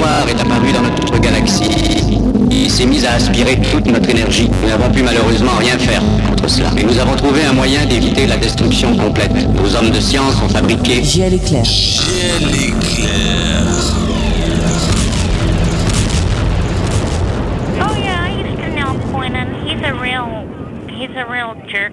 noir est apparu dans notre galaxie, il s'est mis à aspirer toute notre énergie. Nous n'avons pu malheureusement rien faire contre cela. Mais nous avons trouvé un moyen d'éviter la destruction complète. Nos hommes de science ont fabriqué... Giel éclair. Giel éclair. Oh yeah, I used to know Quentin. He's a real, he's a real jerk.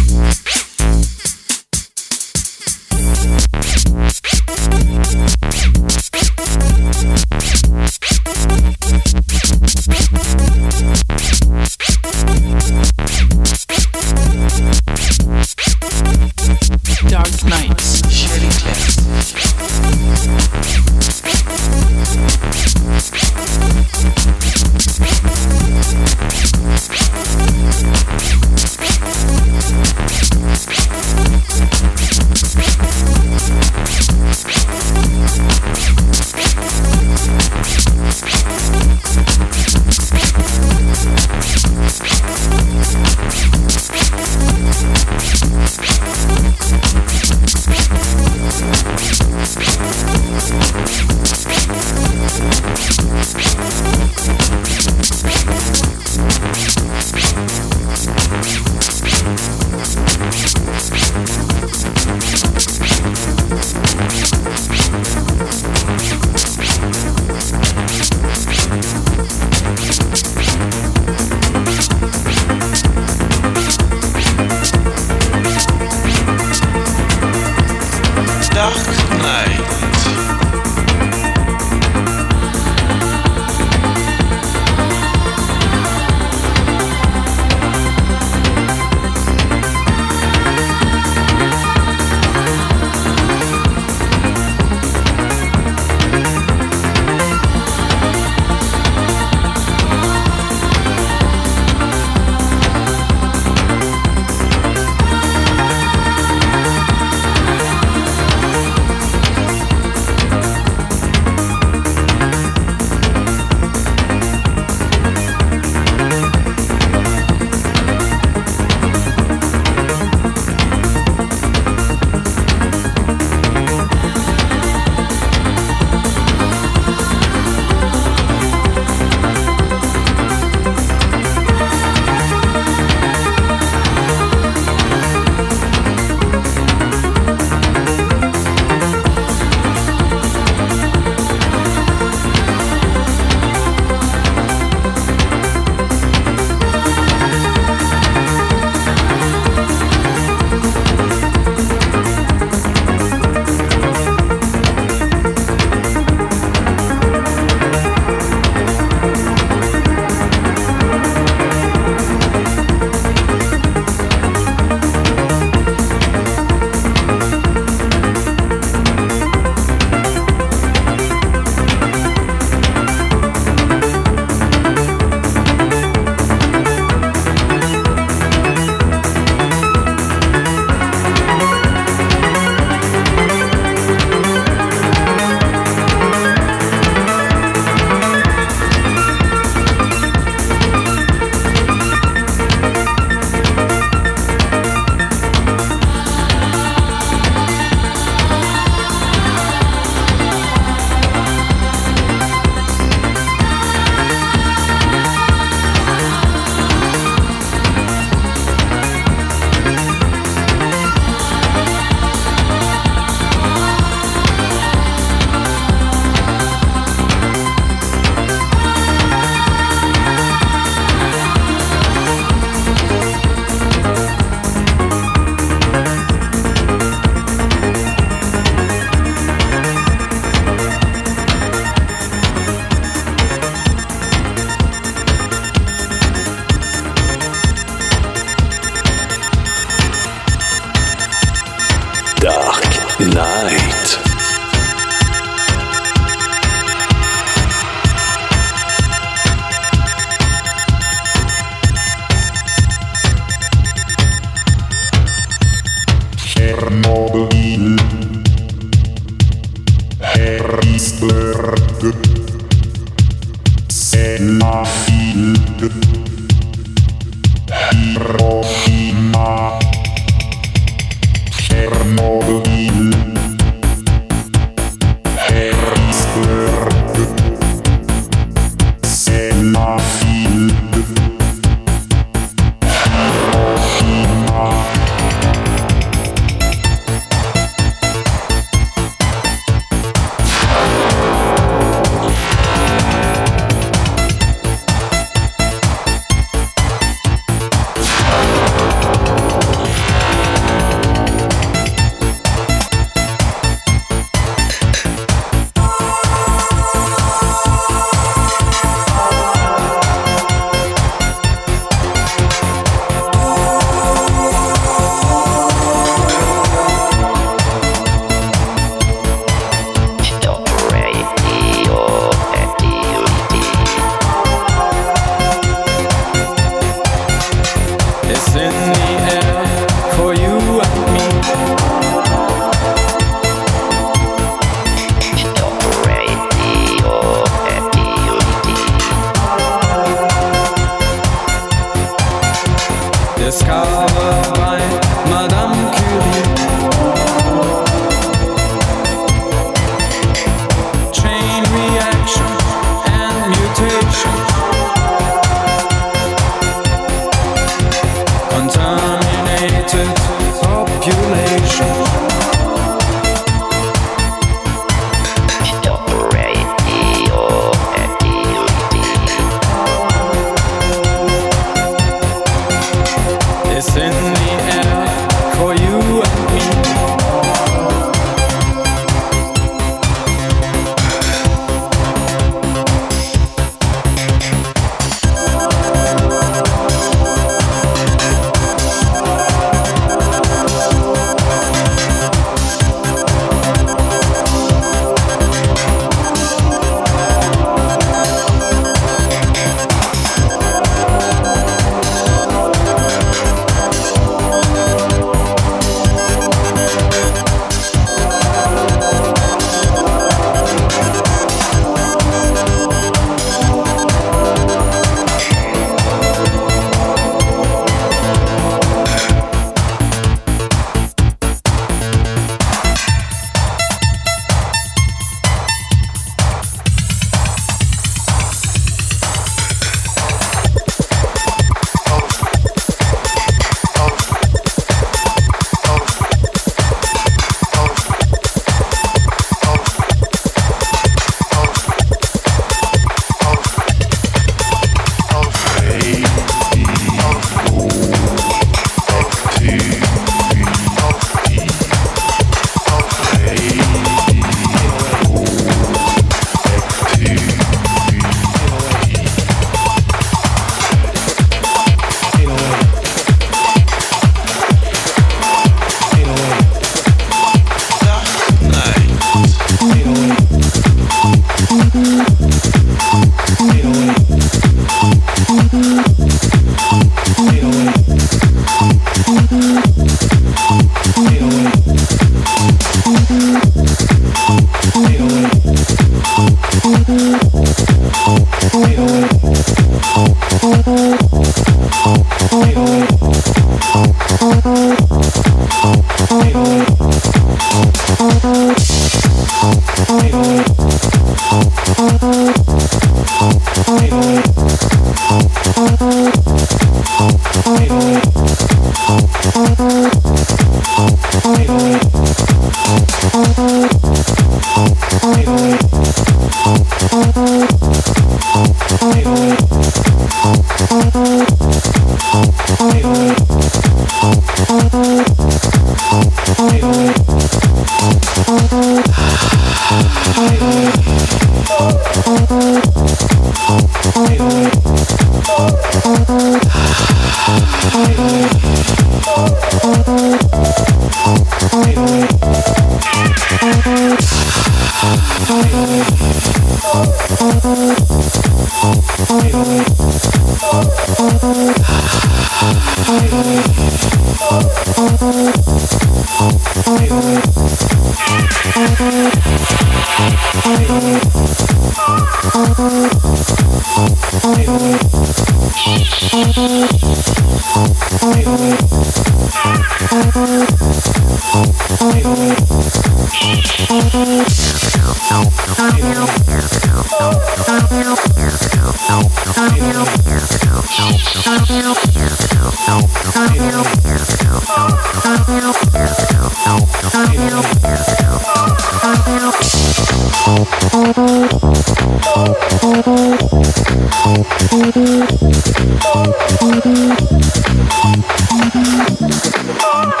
Oh!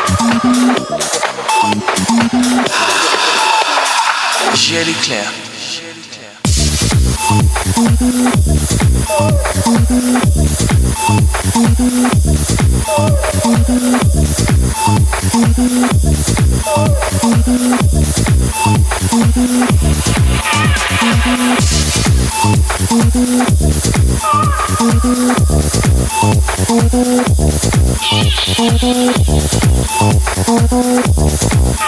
Shelly Claire.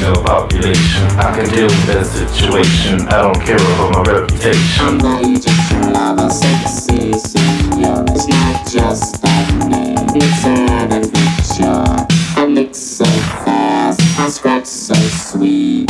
female population. I can deal with that situation. I don't care about my reputation. I know you just can love a sexy senior. It's not just that name. It's an adventure. I mix so fast. I scratch so sweet.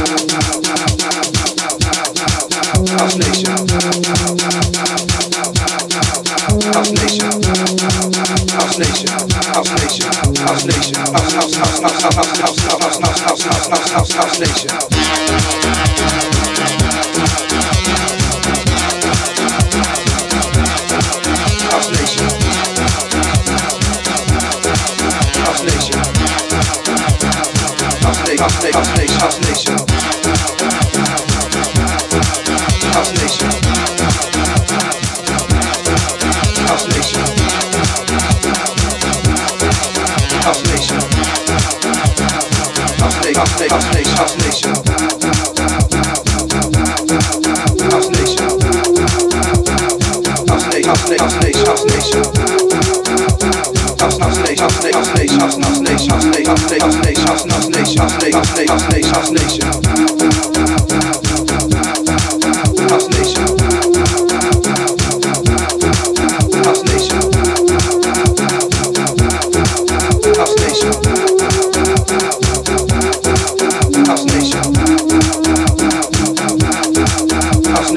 House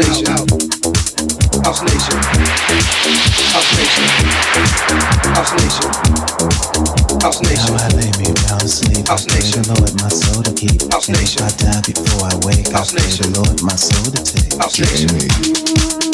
I lay me down to sleep. House Nation. The Lord my soul to keep. House If I die before I wake, House Nation. The Lord my soul to take. House Nation.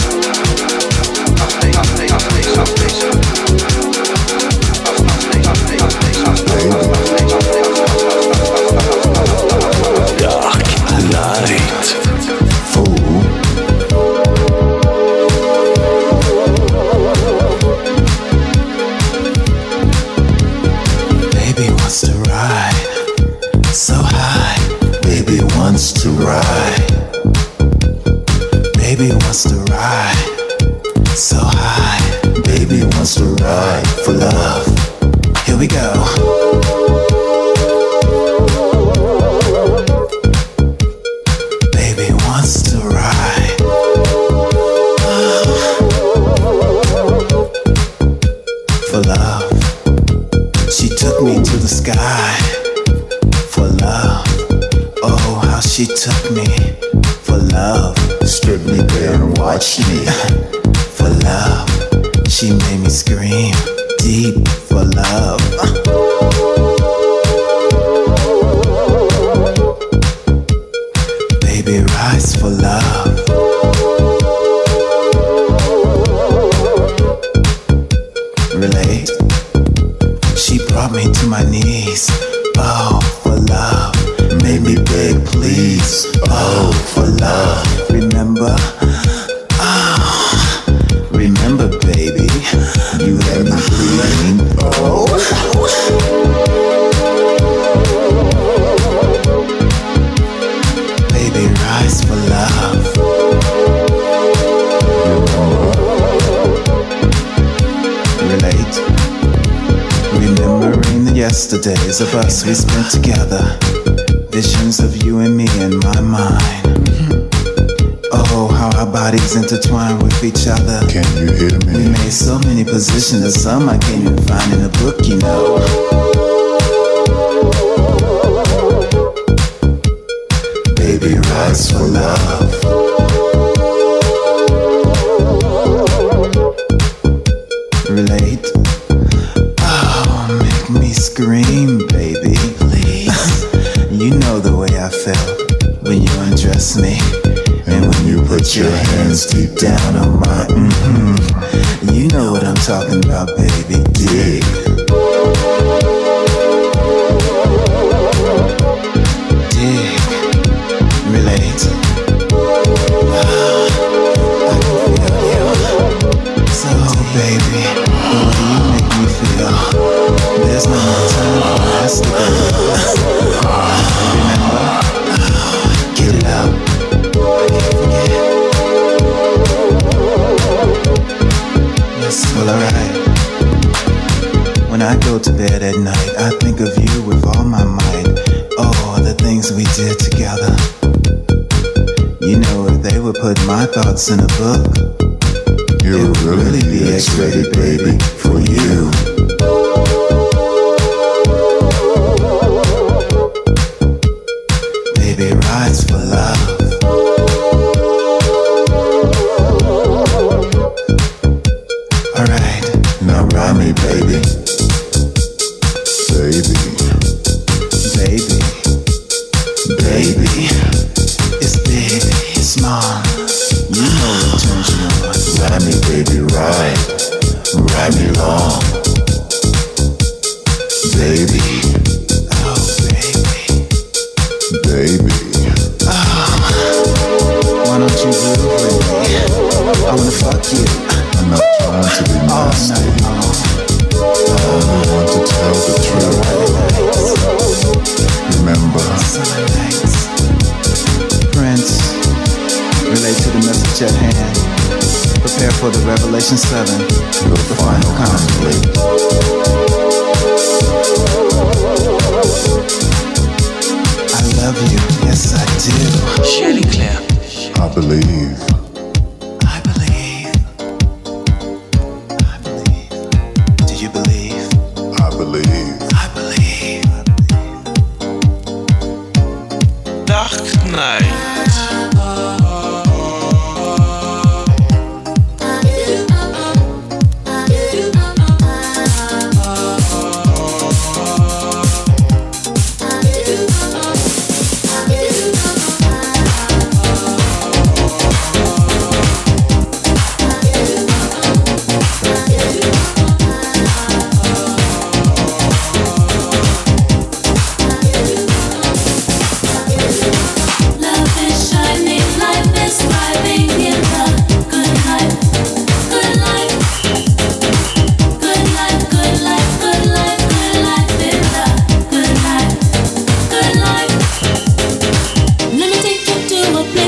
days of us we spent together. Visions of you and me in my mind. Oh, how our bodies intertwine with each other. Can you hear me? We made so many positions, some I can't even find in a book, you know. Baby, rise for love. rides for love. Alright, now rhyme me, baby.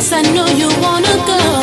Yes, I know you wanna go.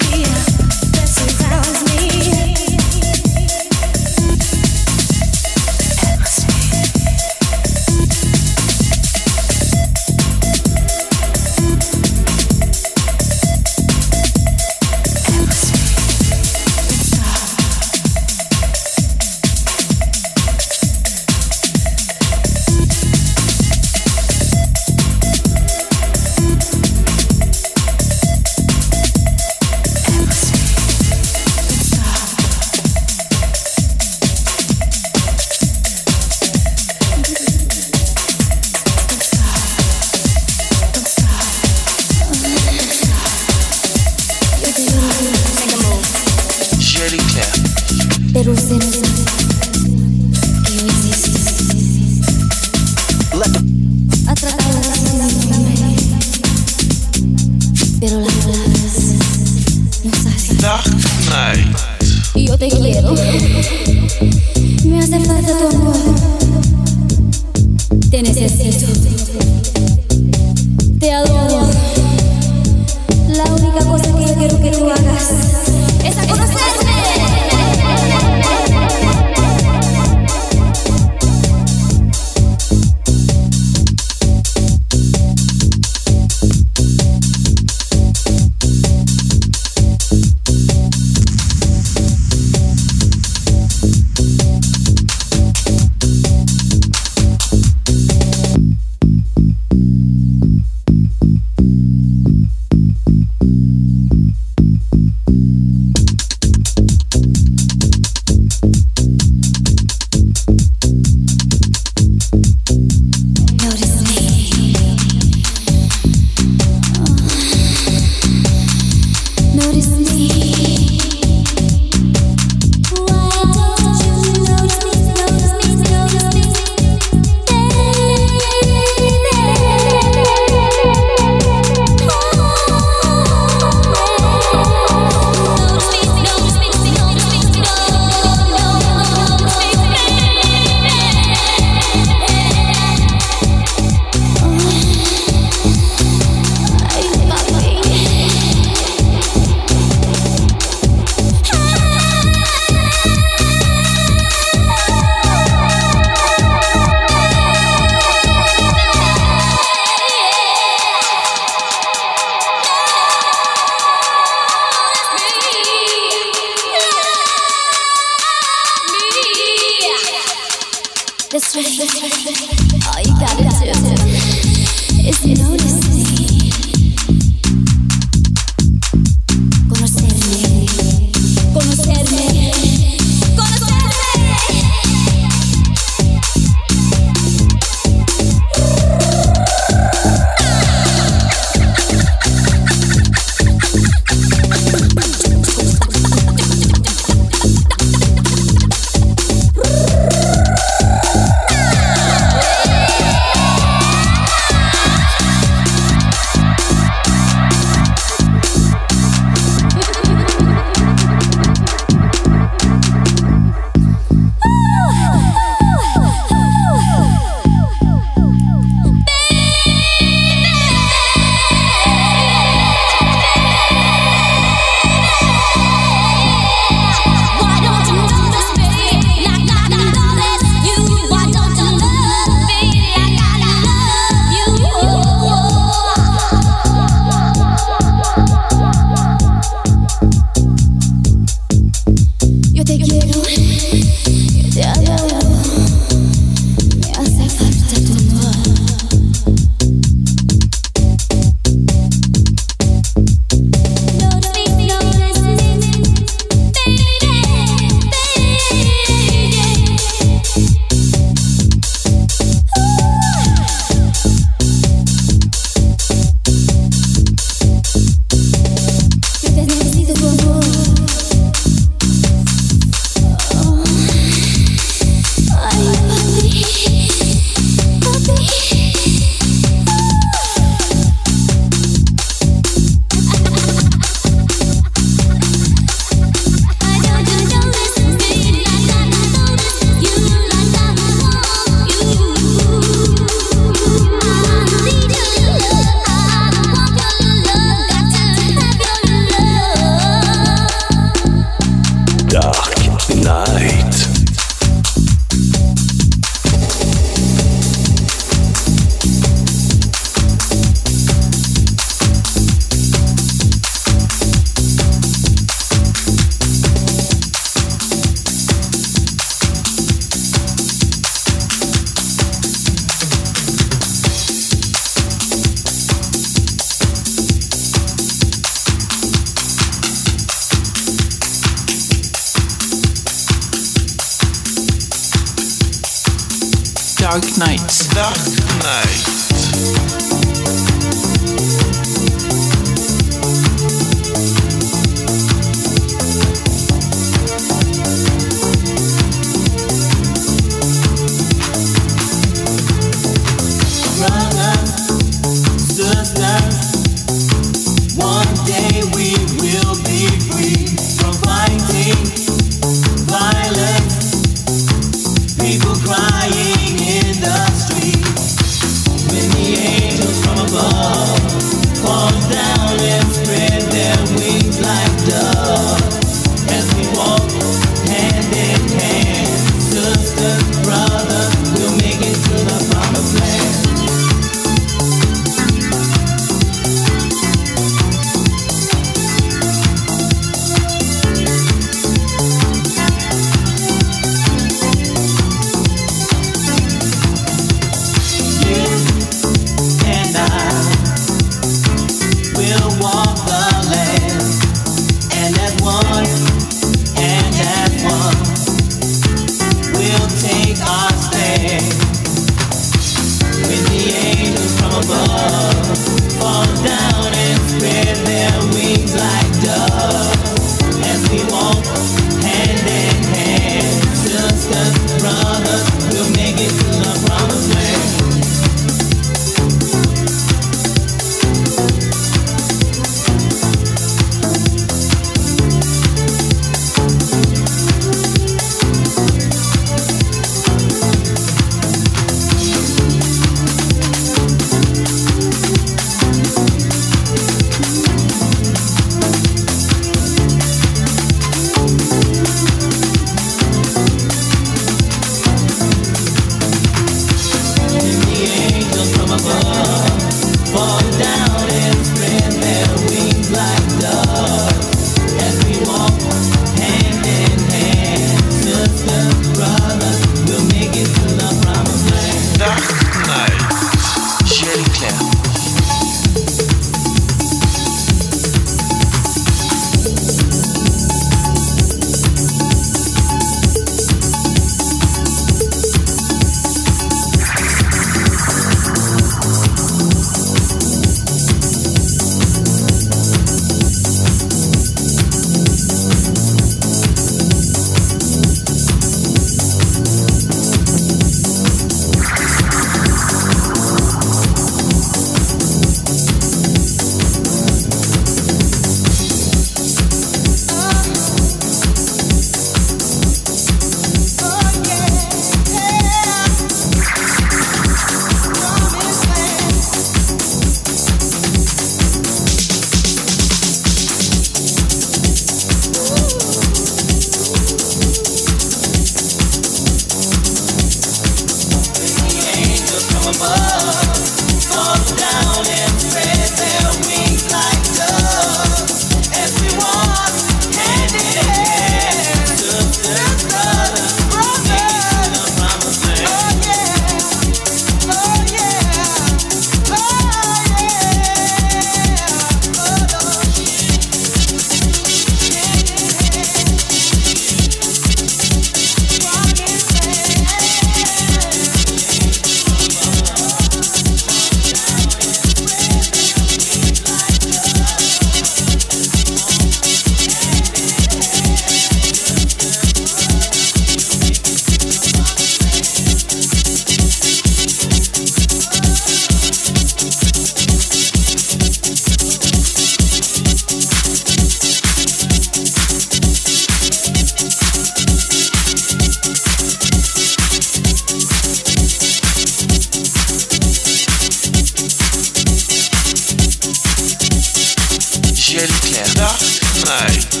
ciel clair.